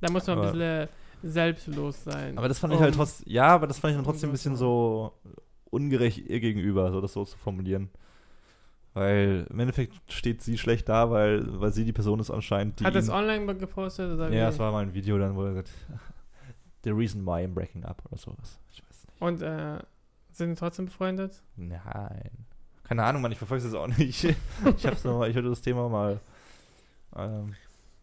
Da muss man ein Aber- bisschen selbstlos sein. aber das fand ich halt um- trotzdem, ja, aber das fand ich dann um trotzdem ein das bisschen so ungerecht ihr gegenüber, so das so zu formulieren. Weil im Endeffekt steht sie schlecht da, weil, weil sie die Person ist anscheinend, die Hat ihn- online gepostet oder Ja, es war mal ein Video dann, wo er sagt, [LAUGHS] the reason why I'm breaking up oder sowas. Ich weiß nicht. Und äh, sind die trotzdem befreundet? Nein. Keine Ahnung, Mann, ich verfolge es auch nicht. [LAUGHS] ich hab's noch mal, ich hatte das Thema mal, ähm,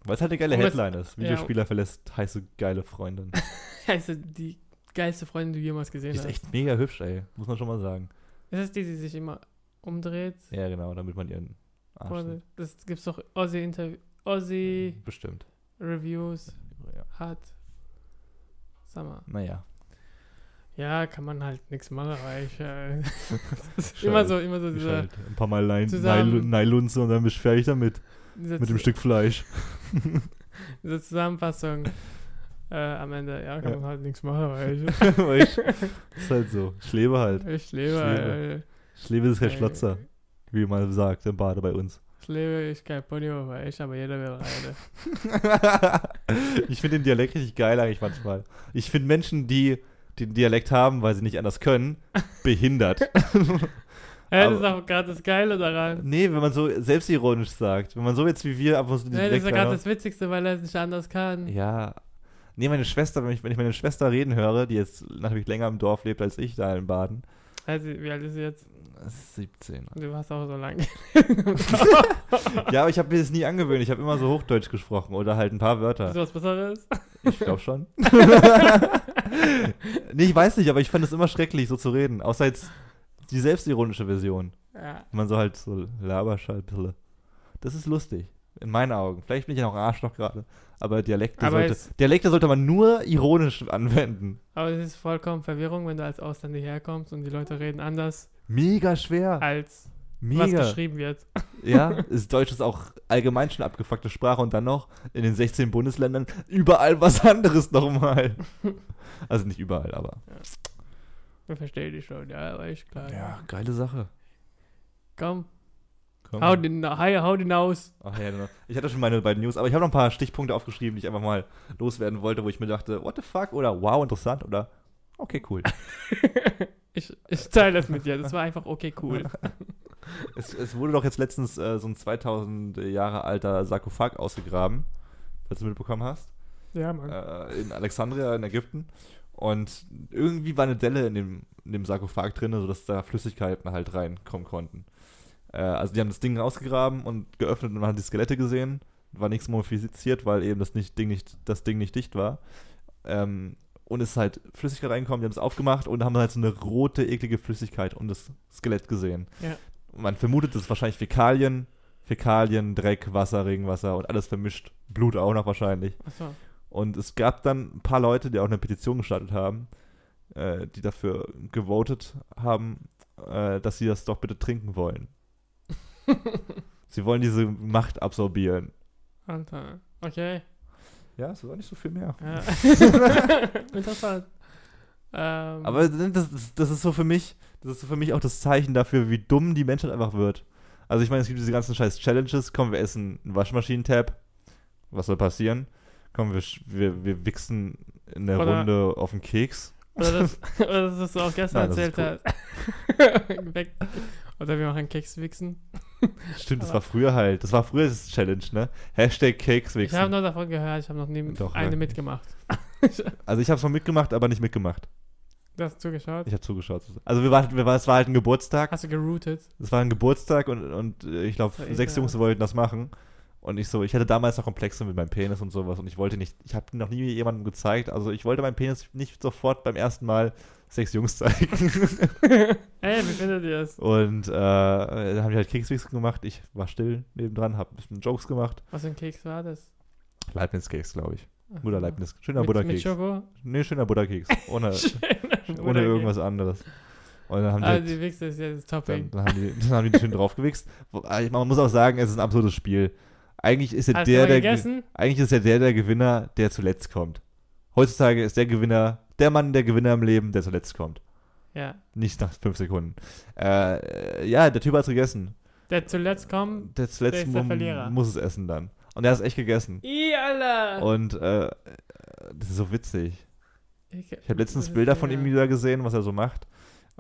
weil es halt eine geile Und Headline ist. ja. Videospieler verlässt heiße, geile Freundin. [LAUGHS] Also die geilste Freundin, die du jemals Die gesehen ist hast. echt mega hübsch, ei. Muss man schon mal sagen. Ist das die, die sich immer umdreht? Ja, genau, damit man ihren Arsch Oder sieht. das gibt's doch Aussie Interview, Aussie Bestimmt. Reviews Ja. hat. Sag mal. Naja. Ja, kann man halt nichts machen, weil ich äh, [LAUGHS] immer so, immer so Ich dieser, halt ein paar Mal Neilunze und dann bist du fertig damit. Mit dem Stück Fleisch. [LAUGHS] [LAUGHS] diese Zusammenfassung äh, am Ende. Ja, kann Ja. man halt nichts machen, weil ich, Weil ich, ist halt so. Ich lebe halt. ich lebe. Ich lebe. äh, Ich lebe ist Herr Schlotzer, wie man sagt im Bade bei uns. Das Leben ist kein Ponyhof, ich, aber jeder will rein. ich finde den Dialekt richtig geil eigentlich manchmal. Ich finde Menschen, die den Dialekt haben, weil sie nicht anders können, [LAUGHS] behindert. ja, das ist [LAUGHS] auch gerade das Geile daran. nee, wenn man so selbstironisch sagt. Wenn man so jetzt wie wir einfach so den Ja, das ist ja gerade das Witzigste, weil er es nicht anders kann. Ja. Nee, meine Schwester, wenn ich, wenn ich meine Schwester reden höre, die jetzt natürlich länger im Dorf lebt als ich da in Baden, Also, wie alt ist sie jetzt? das ist 17. Du warst auch so lange. [LAUGHS] ja, aber ich habe mir das nie angewöhnt. Ich habe immer so Hochdeutsch gesprochen oder halt ein paar Ist Wörter. was Besseres? Ich glaube schon. [LAUGHS] nee, ich weiß nicht, aber ich fand es immer schrecklich, so zu reden. Außer jetzt die selbstironische Version. Ja. Wenn man so halt so Laberschallpille. Das ist lustig. In meinen Augen. Vielleicht bin ich ja noch Arschloch gerade. Aber Dialekte, Aber sollte, Dialekte sollte man nur ironisch anwenden. Aber es ist vollkommen Verwirrung, wenn du als Ausländer herkommst und die Leute reden anders, Mega schwer. als was Mega. geschrieben wird. Ja, [LAUGHS] ist Deutsch ist auch allgemein schon abgefuckte Sprache und dann noch in den 16 Bundesländern überall was anderes nochmal. Also nicht überall, aber. Ich verstehe dich schon, ja, aber ich klar. Ja, geile Sache. Komm, Komm. hau den, hau den aus. Ach ja, genau. Ich hatte schon meine beiden News, aber ich habe noch ein paar Stichpunkte aufgeschrieben, die ich einfach mal loswerden wollte, wo ich mir dachte, what the fuck? Oder wow, interessant oder okay, cool. [LAUGHS] Ich, ich teile das mit dir. Das war einfach okay, cool. [LAUGHS] es, es wurde doch jetzt letztens äh, so ein 2000 Jahre alter Sarkophag ausgegraben, falls du mitbekommen hast. Ja, Mann. äh, in Alexandria in Ägypten. Und irgendwie war eine Delle in dem, in dem Sarkophag drin, sodass da Flüssigkeiten halt reinkommen konnten. Äh, also die haben das Ding ausgegraben und geöffnet und man hat die Skelette gesehen. War nichts modifiziert, weil eben das, nicht, Ding, nicht, das Ding nicht dicht war. Ähm, und es ist halt Flüssigkeit reingekommen, die haben es aufgemacht und haben halt so eine rote, eklige Flüssigkeit um das Skelett gesehen. Ja. Man vermutet, das ist wahrscheinlich Fäkalien, Fäkalien, Dreck, Wasser, Regenwasser und alles vermischt. Blut auch noch wahrscheinlich. Achso. Und es gab dann ein paar Leute, die auch eine Petition gestartet haben, äh, die dafür gewotet haben, äh, dass sie das doch bitte trinken wollen. [LAUGHS] sie wollen diese Macht absorbieren. Alter. Okay. Ja, es war nicht so viel mehr. Ja. [LAUGHS] Interessant. Ähm, Aber das, das, das ist so für mich, das ist für mich auch das Zeichen dafür, wie dumm die Menschheit einfach wird. Also ich meine, es gibt diese ganzen scheiß Challenges. Komm, wir essen einen Waschmaschinentab. Was soll passieren? Komm, wir, wir, wir wichsen in der Oder- Runde auf den Keks. oder, das, [LAUGHS] oder das, was du auch gestern Nein, erzählt hast. [LAUGHS] Weg. Oder wir machen Kekswichsen. Stimmt, das war früher halt. Das war früher das Challenge, ne? Hashtag Cakes Ich habe wichsen. nur davon gehört, ich habe noch nie Doch, eine ja. mitgemacht. Also ich habe es mal mitgemacht, aber nicht mitgemacht. Du hast zugeschaut? Ich habe zugeschaut. Also wir waren, wir war, es war halt ein Geburtstag. Hast du geroutet? Es war ein Geburtstag und, und äh, ich glaube, Das sechs. Jungs wollten das machen. Und ich so, ich hatte damals noch Komplexe mit meinem Penis und sowas und ich wollte nicht, ich habe noch nie jemandem gezeigt, also ich wollte meinen Penis nicht sofort beim ersten Mal sechs Jungs zeigen. [LAUGHS] Ey, wie findet ihr es? und äh, dann haben die halt Kekswichsen gemacht. Ich war still nebendran, habe ein bisschen Jokes gemacht. Was für ein Keks war das? Leibniz-Keks, glaube ich. Ach, Butterleibniz. Schöner mit, mit Butterkeks. Schoko? Nee, schöner Butterkeks. Ohne, [LAUGHS] Schöner ohne irgendwas anderes. Und dann haben die, Ah, halt, die Wichse ist ja das dann, Topping. dann haben die, dann haben die schön draufgewichst. Ah, Man muss auch sagen, es ist ein absurdes Spiel. Eigentlich ist ja der, der, eigentlich ist ja der der Gewinner, der zuletzt kommt. Heutzutage ist der Gewinner, der Mann der Gewinner im Leben, der zuletzt kommt. Ja. Nicht nach fünf Sekunden. Äh, ja, der Typ hat's gegessen. Der zuletzt kommt. Der zuletzt Der ist der Verlierer. muss es essen dann. Und er hat es echt gegessen. Ih, Alter! Und äh, das ist so witzig. Ich, Ich habe letztens Bilder von ihm wieder gesehen, was er so macht.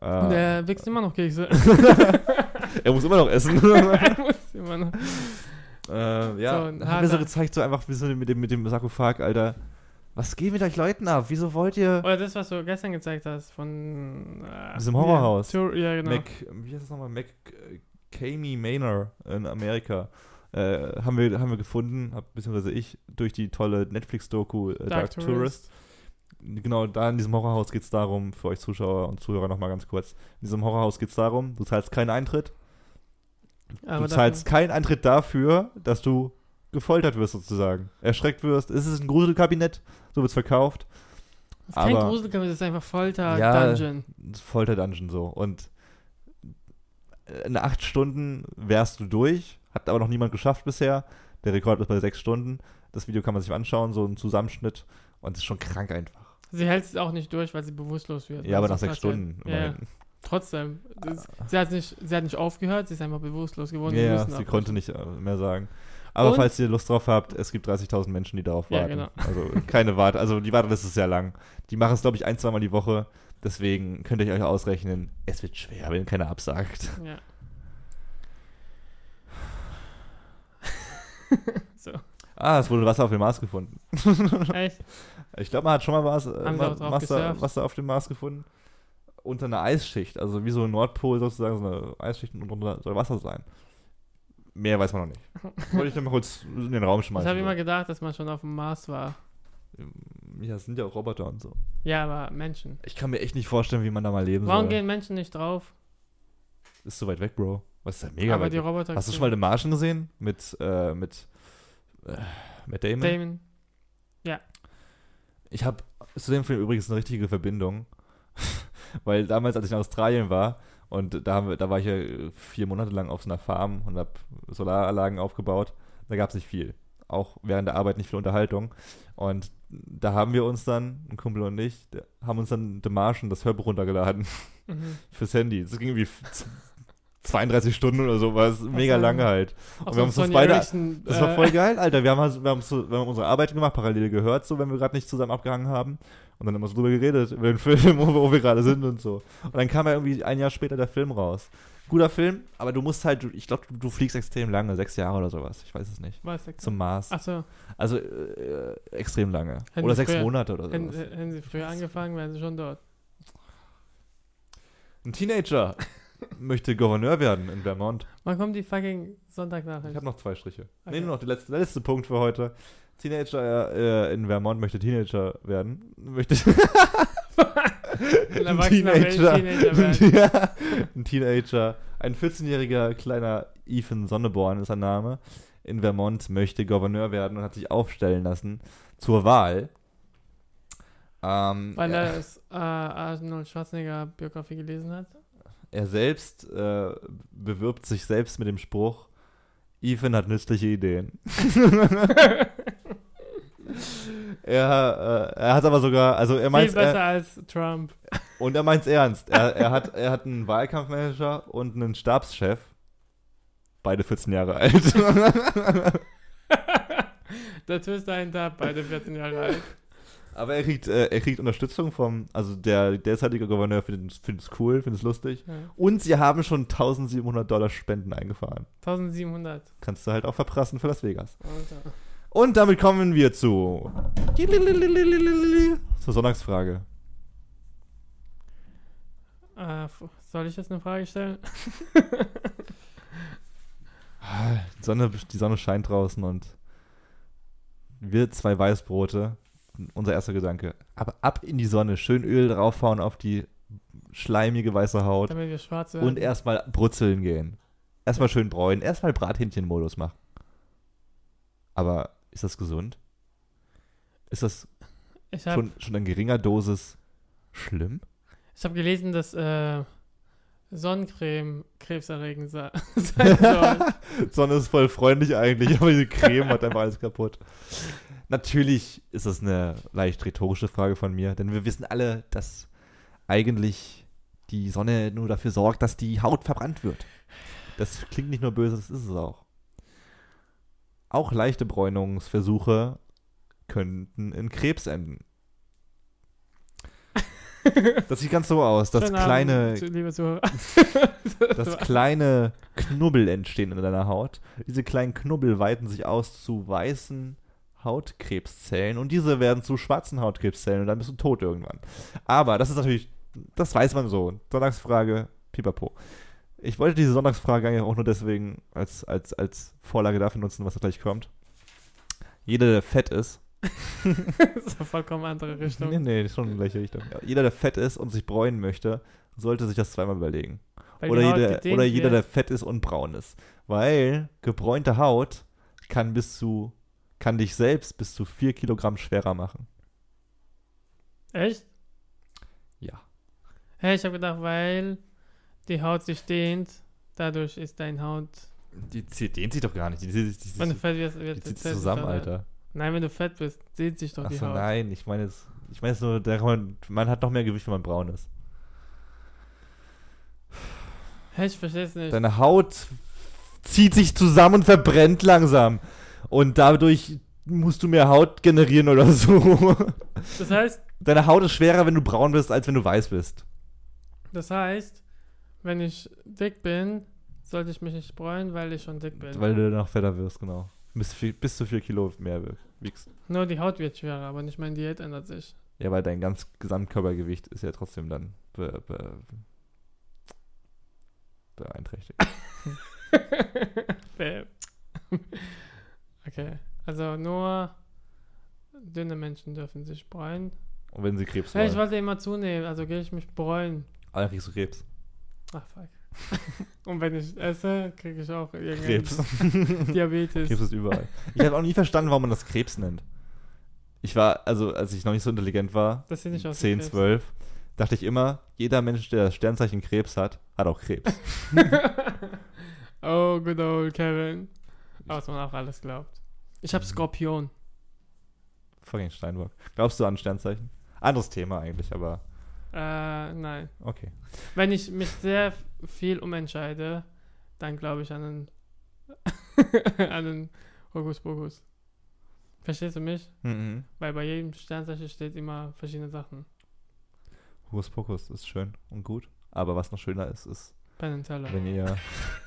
Äh, Und der wächst immer noch Kekse. [LAUGHS] er muss immer noch essen. [LAUGHS] er muss immer noch. äh, ja, So, hat mir so harter- gezeigt, so einfach wie so mit dem, mit dem Sarkophag, Alter. Was geht mit euch Leuten ab? Wieso wollt ihr Oder das, was du gestern gezeigt hast von. Äh, Diesem Horrorhaus. Ja, ja genau. Mac, wie heißt das nochmal? Mac Kami Manor in Amerika. Äh, haben, wir, haben wir gefunden, hab, beziehungsweise ich, durch die tolle Netflix-Doku äh, Dark, Tourist. Genau, da in diesem Horrorhaus geht es darum, für euch Zuschauer und Zuhörer nochmal ganz kurz. In diesem Horrorhaus geht es darum, du zahlst keinen Eintritt. Aber du zahlst keinen Eintritt dafür, dass du gefoltert wirst sozusagen. Erschreckt wirst. Es ist ein Gruselkabinett, so wird es verkauft. das ist kein aber- Gruselkampf, das ist einfach Folter, Ja, Dungeon. Folter-Dungeon so. Und in acht Stunden wärst du durch. Hat aber noch niemand geschafft bisher. Der Rekord ist bei sechs Stunden. Das Video kann man sich anschauen, so ein Zusammenschnitt. Und es ist schon krank einfach. Sie hält es auch nicht durch, weil sie bewusstlos wird. Ja, aber weil nach sie sechs. Stunden. Ja, ja. trotzdem. Das, sie, hat nicht, sie hat nicht aufgehört, sie ist einfach bewusstlos geworden. Ja, ja, sie abbrechen. konnte nicht äh, mehr sagen. Aber Und- falls ihr Lust drauf habt, es gibt 30.000 Menschen, die darauf Ja, warten. genau. Also keine Warte, also die Warteliste ist sehr lang. Die machen es, glaube ich, ein, zweimal die Woche. Deswegen könnt ihr euch ausrechnen, es wird schwer, wenn keiner absagt. Ja. So, Ah, es wurde Wasser auf dem Mars gefunden. echt? Ich glaube, man hat schon mal was, äh, Wasser? Wasser auf dem Mars gefunden. Unter einer Eisschicht, also wie so ein Nordpol sozusagen, so eine Eisschicht und drunter soll Wasser sein. Mehr weiß man noch nicht. [LAUGHS] Wollte ich nur mal kurz in den Raum Ich schmeißen. habe immer gedacht, dass man schon auf dem Mars war. ja, es sind ja auch Roboter und so. Ja, aber Menschen. Ich kann mir echt nicht vorstellen, wie man da mal leben Warum soll. gehen Menschen nicht drauf? Ist so weit weg, Bro. Was ist ja mega aber die. Roboter. Hast du schon mal den Martian gesehen? Mit, äh, mit, äh, mit Damon? Damon. Ich habe zu dem Film übrigens eine richtige Verbindung. [LAUGHS] Weil damals, als ich in Australien war, und da, haben wir, da war ich ja vier Monate lang auf so einer Farm und habe Solaranlagen aufgebaut, da gab es nicht viel. Auch während der Arbeit nicht viel Unterhaltung. Und da haben wir uns dann, ein Kumpel und ich, der- haben uns dann The Martian, das Hörbuch runtergeladen Mhm. [LAUGHS] fürs Handy. Das ging irgendwie 32 Stunden oder sowas. Mega so. lange halt. Auch wir haben so uns Sony beide- Ericsson, Das war äh, voll geil, Alter. Wir haben, wir haben, so, wir haben unsere Arbeit gemacht, parallel gehört, so, wenn wir gerade nicht zusammen abgehangen haben. Und dann immer so drüber geredet, über den [LAUGHS] Film, wo, wo wir gerade sind und so. Und dann kam ja irgendwie ein Jahr später der Film raus. Guter Film, aber du musst halt, ich glaube, du, du fliegst extrem lange, sechs Jahre oder sowas. Ich weiß es nicht. Was ist Zum Mars. Achso, Also äh, extrem lange. Hätten oder sechs früher- Monate oder hätten, sowas. hätten sie früher angefangen, wären sie schon dort. Ein Teenager möchte Gouverneur werden in Vermont. Wann kommt die fucking Ich Sonntagnachricht? habe noch zwei Striche. Okay. Nee, nur noch der letzte, der letzte Punkt für heute. Teenager äh, in Vermont möchte Teenager werden. Möchte [LAUGHS] Ein Teenager werden. [LAUGHS] ja, ein Teenager. Ein 14-jähriger kleiner Ethan Sonneborn ist sein Name. In Vermont möchte Gouverneur werden und hat sich aufstellen lassen zur Wahl. Ähm, Weil er, das äh, Arnold Schwarzenegger Biografie gelesen hat. Er selbst äh, bewirbt sich selbst mit dem Spruch, Ethan hat nützliche Ideen. [LAUGHS] er, äh, er hat aber sogar, also er Viel meint, besser er, als Trump. und er meint's ernst. Er, er, hat, er hat einen Wahlkampfmanager und einen Stabschef. Beide 14 Jahre alt. [LAUGHS] Der Twist dahinter, beide 14 Jahre alt. Aber er kriegt, äh, er kriegt Unterstützung vom, also der derzeitige Gouverneur findet es cool, findet es lustig. Ja. Und sie haben schon 1700 Dollar Spenden eingefahren. 1700. Kannst du halt auch verprassen für Las Vegas. Alter. Und damit kommen wir zu. Zur Sonntagsfrage. Äh, soll ich jetzt eine Frage stellen? [LAUGHS] Die Sonne, die Sonne scheint draußen und wir zwei Weißbrote. Unser erster Gedanke. Aber ab in die Sonne, schön Öl draufhauen auf die schleimige weiße Haut Damit wir schwarz werden. und erstmal brutzeln gehen. Erstmal schön bräunen, erstmal Brathähnchen-Modus machen. Aber ist das gesund? Ist das habe schon, schon in geringer Dosis schlimm? ich hab gelesen, dass äh, Sonnencreme krebserregend sei- [LAUGHS] sein soll. [LAUGHS] Sonne ist voll freundlich eigentlich, aber diese Creme hat einfach alles kaputt. [LAUGHS] Natürlich ist das eine leicht rhetorische Frage von mir, denn wir wissen alle, dass eigentlich die Sonne nur dafür sorgt, dass die Haut verbrannt wird. Das klingt nicht nur böse, das ist es auch. Auch leichte Bräunungsversuche könnten in Krebs enden. [LAUGHS] Das sieht ganz so aus, dass kleine, [LAUGHS] dass kleine Knubbel entstehen in deiner Haut. Diese kleinen Knubbel weiten sich aus zu weißen Hautkrebszellen und diese werden zu schwarzen Hautkrebszellen und dann bist du tot irgendwann. Aber das ist natürlich, das weiß man so. Sonntagsfrage, pipapo. Ich wollte diese Sonntagsfrage eigentlich auch nur deswegen als, als, als Vorlage dafür nutzen, was da gleich kommt. Jeder, der fett ist, [LAUGHS] das ist eine vollkommen andere Richtung. nee, nee, schon in die gleiche Richtung. Ja, jeder, der fett ist und sich bräunen möchte, sollte sich das zweimal überlegen. Weil Oder, jeder, oder jeder, der fett ist und braun ist. Weil gebräunte Haut kann bis zu, kann dich selbst bis zu 4 Kilogramm schwerer machen. Echt? Ja. Hey, ich habe gedacht, weil die Haut sich dehnt, dadurch ist dein Haut. Die dehnt sich doch gar nicht. Die, die, die, Wenn du fett wirst, wird die zieht zusammen, Alter. Nein, wenn du fett bist, dehnt sich doch die Achso, Haut. nein, ich meine jetzt, ich meine jetzt nur, man, man hat noch mehr Gewicht, wenn man braun ist. Hä, ich versteh's nicht. Deine Haut zieht sich zusammen und verbrennt langsam. Und dadurch musst du mehr Haut generieren oder so. Das heißt, Deine Haut ist schwerer, wenn du braun bist, als wenn du weiß bist. das heißt, wenn ich dick bin, sollte ich mich nicht bräunen, weil ich schon dick bin. Weil du noch fetter wirst, genau. Bis, viel, bis zu 4 Kilo mehr wiegst. Nur die Haut wird schwerer, aber nicht meine Diät ändert sich. Ja, weil dein ganz Gesamtkörpergewicht ist ja trotzdem dann be, be, beeinträchtigt. [LAUGHS] Okay, also nur dünne Menschen dürfen sich bräunen. Und wenn sie Krebs Hey, ich wollen, wollte immer zunehmen, also gehe ich mich bräunen. dann kriegst du Krebs. Ach, fuck. [LAUGHS] Und wenn ich esse, kriege ich auch irgendeinen Krebs. [LAUGHS] Diabetes. Krebs ist überall. Ich habe auch nie verstanden, warum man das Krebs nennt. Ich war, also als ich noch nicht so intelligent war, Das sieht nicht aus wie 10, Krebs. 12, dachte ich immer, jeder Mensch, der das Sternzeichen Krebs hat, hat auch Krebs. [LAUGHS] oh, good old Kevin. Was man auch alles glaubt. Ich habe Skorpion. Fucking Steinbock. Glaubst du an Sternzeichen? Anderes Thema eigentlich, aber Äh, nein. okay. Wenn ich mich sehr viel umentscheide, dann glaube ich an einen, [LAUGHS] an einen Hokuspokus. Verstehst du mich? Mhm. Weil bei jedem Sternzeichen steht immer verschiedene Sachen. Hokus Pokus ist schön und gut. Aber was noch schöner ist, ist. Wenn ihr,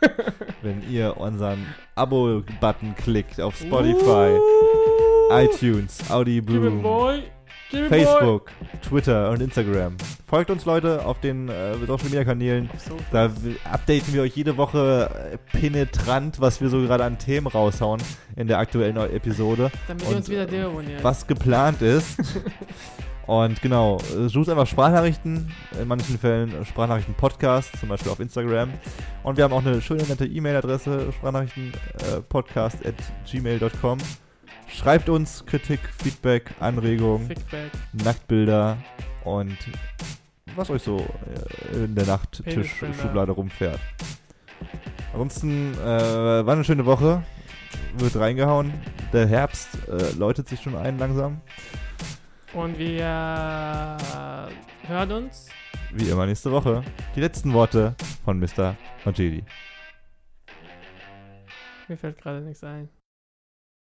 [LAUGHS] wenn ihr unseren Abo-Button klickt auf Spotify, iTunes, Give it, Audible, boy. Give it, boy. Facebook, Twitter und Instagram. Folgt uns Leute auf den äh, Social Media Kanälen. Da updaten wir euch jede Woche äh, penetrant, was wir so gerade an Themen raushauen in der aktuellen Episode, Damit und, wir uns wieder äh, deabonnieren. was geplant ist. [LAUGHS] Und genau, äh, sucht einfach Sprachnachrichten, in manchen Fällen Sprachnachrichten-Podcast, zum Beispiel auf Instagram. Und wir haben auch eine schöne, nette E-Mail-Adresse, sprachnachrichten-podcast at gmail.com. Schreibt uns Kritik, Feedback, Anregungen, Fickback. Nacktbilder und was euch so äh, in der. Nachttischschublade rumfährt. Ansonsten äh, war eine schöne Woche. Wird reingehauen. Der Herbst äh, läutet sich schon ein langsam. Und wir hören uns. Wie immer nächste Woche. Die letzten Worte von Mr. Majidi. Mir fällt gerade nichts ein.